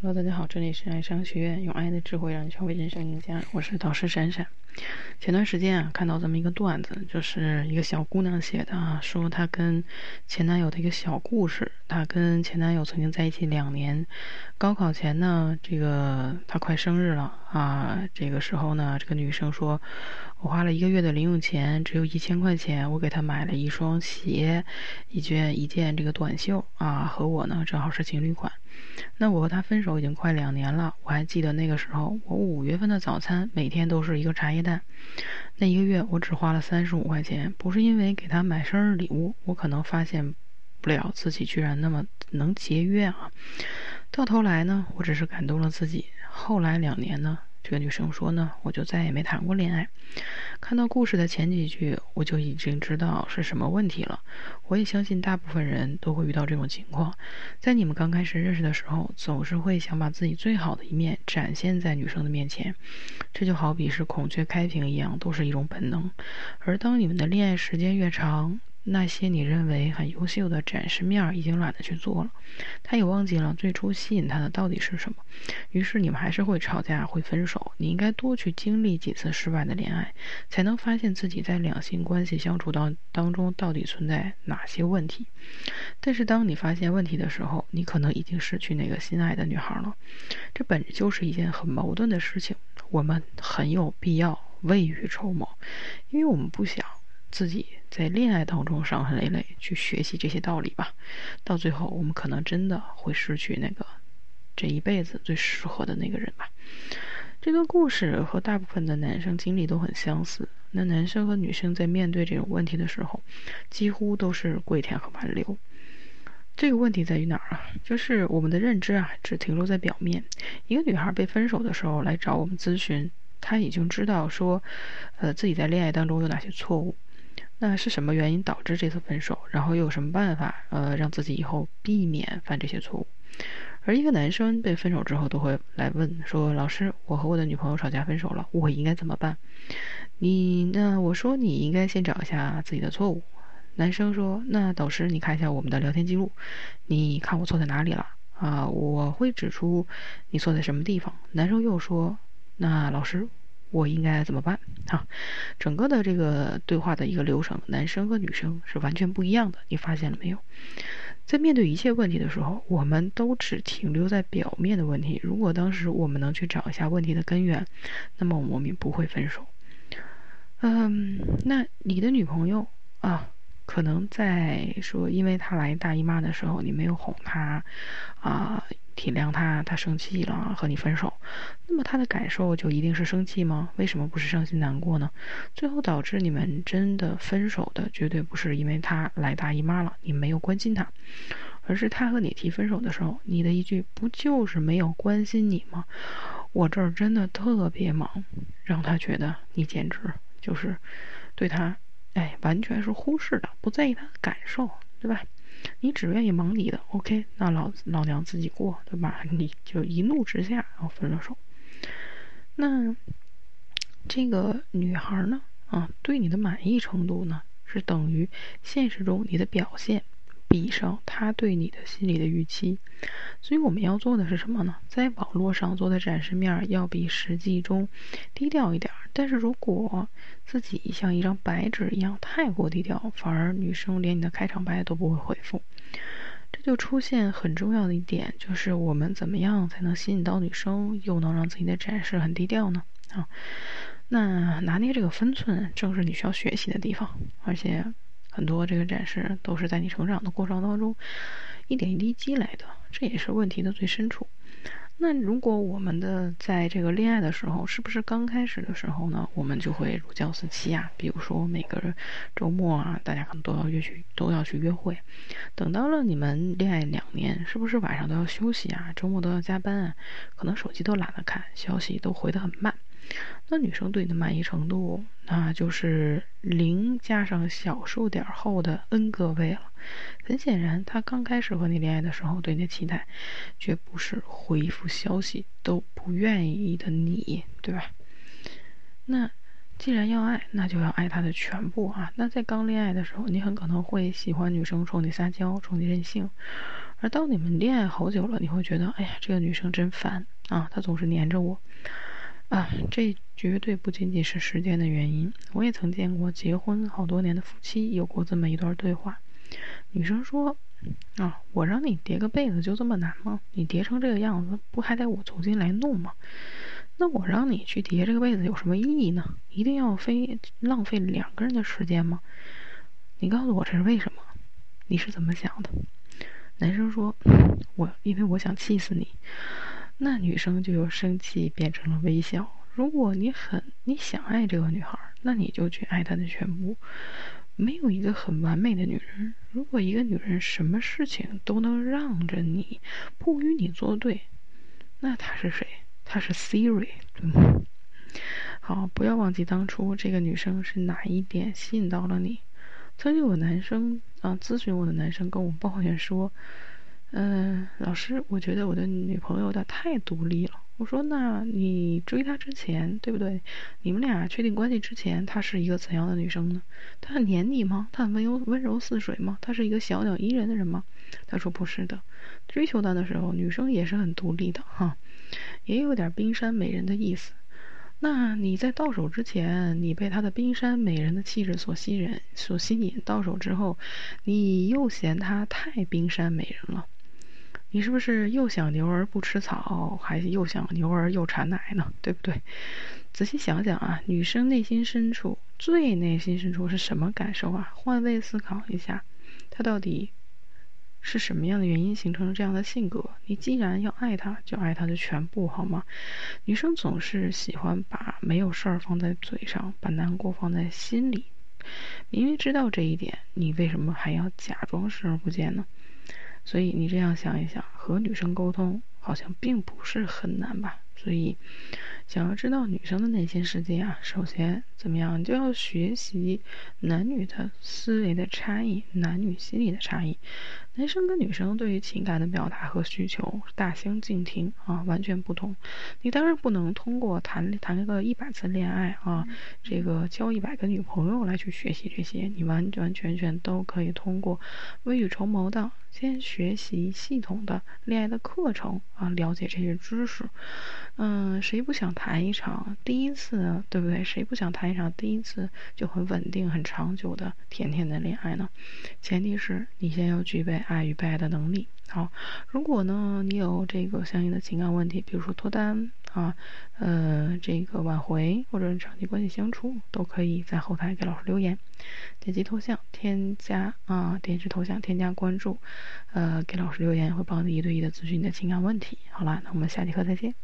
Hello，大家好，这里是爱商学院，用爱的智慧让你成为人生赢家。我是导师闪闪。前段时间啊，看到这么一个段子，就是一个小姑娘写的啊，说她跟前男友的一个小故事。她跟前男友曾经在一起两年，高考前呢，这个她快生日了啊，这个时候呢，这个女生说，我花了一个月的零用钱，只有一千块钱，我给她买了一双鞋，一件一件这个短袖啊，和我呢正好是情侣款。那我和他分手已经快两年了，我还记得那个时候，我五月份的早餐每天都是一个茶叶蛋。那一个月我只花了三十五块钱，不是因为给他买生日礼物，我可能发现不了自己居然那么能节约啊。到头来呢，我只是感动了自己。后来两年呢。这个女生说呢，我就再也没谈过恋爱。看到故事的前几句，我就已经知道是什么问题了。我也相信大部分人都会遇到这种情况。在你们刚开始认识的时候，总是会想把自己最好的一面展现在女生的面前，这就好比是孔雀开屏一样，都是一种本能。而当你们的恋爱时间越长，那些你认为很优秀的展示面已经懒得去做了，他也忘记了最初吸引他的到底是什么，于是你们还是会吵架，会分手。你应该多去经历几次失败的恋爱，才能发现自己在两性关系相处当当中到底存在哪些问题。但是当你发现问题的时候，你可能已经失去那个心爱的女孩了。这本就是一件很矛盾的事情。我们很有必要未雨绸缪，因为我们不想。自己在恋爱当中伤痕累累，去学习这些道理吧。到最后，我们可能真的会失去那个这一辈子最适合的那个人吧。这个故事和大部分的男生经历都很相似。那男生和女生在面对这种问题的时候，几乎都是跪舔和挽留。这个问题在于哪儿啊？就是我们的认知啊，只停留在表面。一个女孩被分手的时候来找我们咨询，她已经知道说，呃，自己在恋爱当中有哪些错误。那是什么原因导致这次分手？然后又有什么办法，呃，让自己以后避免犯这些错误？而一个男生被分手之后，都会来问说：“老师，我和我的女朋友吵架分手了，我应该怎么办？”你那我说你应该先找一下自己的错误。男生说：“那导师，你看一下我们的聊天记录，你看我错在哪里了啊？我会指出你错在什么地方。”男生又说：“那老师。”我应该怎么办啊？整个的这个对话的一个流程，男生和女生是完全不一样的。你发现了没有？在面对一切问题的时候，我们都只停留在表面的问题。如果当时我们能去找一下问题的根源，那么我们不会分手。嗯，那你的女朋友啊，可能在说，因为他来大姨妈的时候，你没有哄她啊。体谅他，他生气了，和你分手，那么他的感受就一定是生气吗？为什么不是伤心难过呢？最后导致你们真的分手的，绝对不是因为他来大姨妈了，你没有关心他，而是他和你提分手的时候，你的一句“不就是没有关心你吗？我这儿真的特别忙”，让他觉得你简直就是对他，哎，完全是忽视的，不在意他的感受，对吧？你只愿意忙你的，OK？那老老娘自己过，对吧？你就一怒之下，然后分了手。那这个女孩呢？啊，对你的满意程度呢，是等于现实中你的表现。比上他对你的心理的预期，所以我们要做的是什么呢？在网络上做的展示面要比实际中低调一点。但是如果自己像一张白纸一样太过低调，反而女生连你的开场白都不会回复，这就出现很重要的一点，就是我们怎么样才能吸引到女生，又能让自己的展示很低调呢？啊，那拿捏这个分寸，正是你需要学习的地方，而且。很多这个展示都是在你成长的过程当中一点一滴积累的，这也是问题的最深处。那如果我们的在这个恋爱的时候，是不是刚开始的时候呢，我们就会如胶似漆啊？比如说每个周末啊，大家可能都要约去，都要去约会。等到了你们恋爱两年，是不是晚上都要休息啊？周末都要加班啊？可能手机都懒得看，消息都回得很慢。那女生对你的满意程度，那就是零加上小数点后的 n 个位了。很显然，她刚开始和你恋爱的时候，对你的期待，绝不是回复消息都不愿意的你，对吧？那既然要爱，那就要爱她的全部啊！那在刚恋爱的时候，你很可能会喜欢女生冲你撒娇，冲你任性。而当你们恋爱好久了，你会觉得，哎呀，这个女生真烦啊，她总是黏着我。啊，这绝对不仅仅是时间的原因。我也曾见过结婚好多年的夫妻有过这么一段对话。女生说：“啊，我让你叠个被子就这么难吗？你叠成这个样子，不还得我重新来弄吗？那我让你去叠这个被子有什么意义呢？一定要非浪费两个人的时间吗？你告诉我这是为什么？你是怎么想的？”男生说：“我因为我想气死你。”那女生就由生气变成了微笑。如果你很你想爱这个女孩，那你就去爱她的全部。没有一个很完美的女人。如果一个女人什么事情都能让着你，不与你作对，那她是谁？她是 Siri，对吗？好，不要忘记当初这个女生是哪一点吸引到了你。曾经有男生啊咨询我的男生跟我抱怨说。嗯，老师，我觉得我的女朋友有点太独立了。我说，那你追她之前，对不对？你们俩确定关系之前，她是一个怎样的女生呢？她很黏你吗？她很温柔温柔似水吗？她是一个小鸟依人的人吗？他说不是的。追求她的时候，女生也是很独立的哈，也有点冰山美人的意思。那你在到手之前，你被她的冰山美人的气质所吸引，所吸引；到手之后，你又嫌她太冰山美人了。你是不是又想牛儿不吃草，还又想牛儿又产奶呢？对不对？仔细想想啊，女生内心深处最内心深处是什么感受啊？换位思考一下，她到底是什么样的原因形成了这样的性格？你既然要爱她，就爱她的全部，好吗？女生总是喜欢把没有事儿放在嘴上，把难过放在心里。明明知道这一点，你为什么还要假装视而不见呢？所以你这样想一想，和女生沟通好像并不是很难吧？所以，想要知道女生的内心世界啊，首先怎么样，就要学习男女的思维的差异，男女心理的差异。男生跟女生对于情感的表达和需求大相径庭啊，完全不同。你当然不能通过谈谈个一百次恋爱啊，这个交一百个女朋友来去学习这些，你完完全全都可以通过未雨绸缪的先学习系统的恋爱的课程啊，了解这些知识。嗯，谁不想谈一场第一次，对不对？谁不想谈一场第一次就很稳定、很长久的甜甜的恋爱呢？前提是你先要具备。爱与被爱的能力。好，如果呢，你有这个相应的情感问题，比如说脱单啊，呃，这个挽回或者是长期关系相处，都可以在后台给老师留言，点击头像添加啊，点击头像添加关注，呃，给老师留言会帮你一对一的咨询你的情感问题。好了，那我们下节课再见。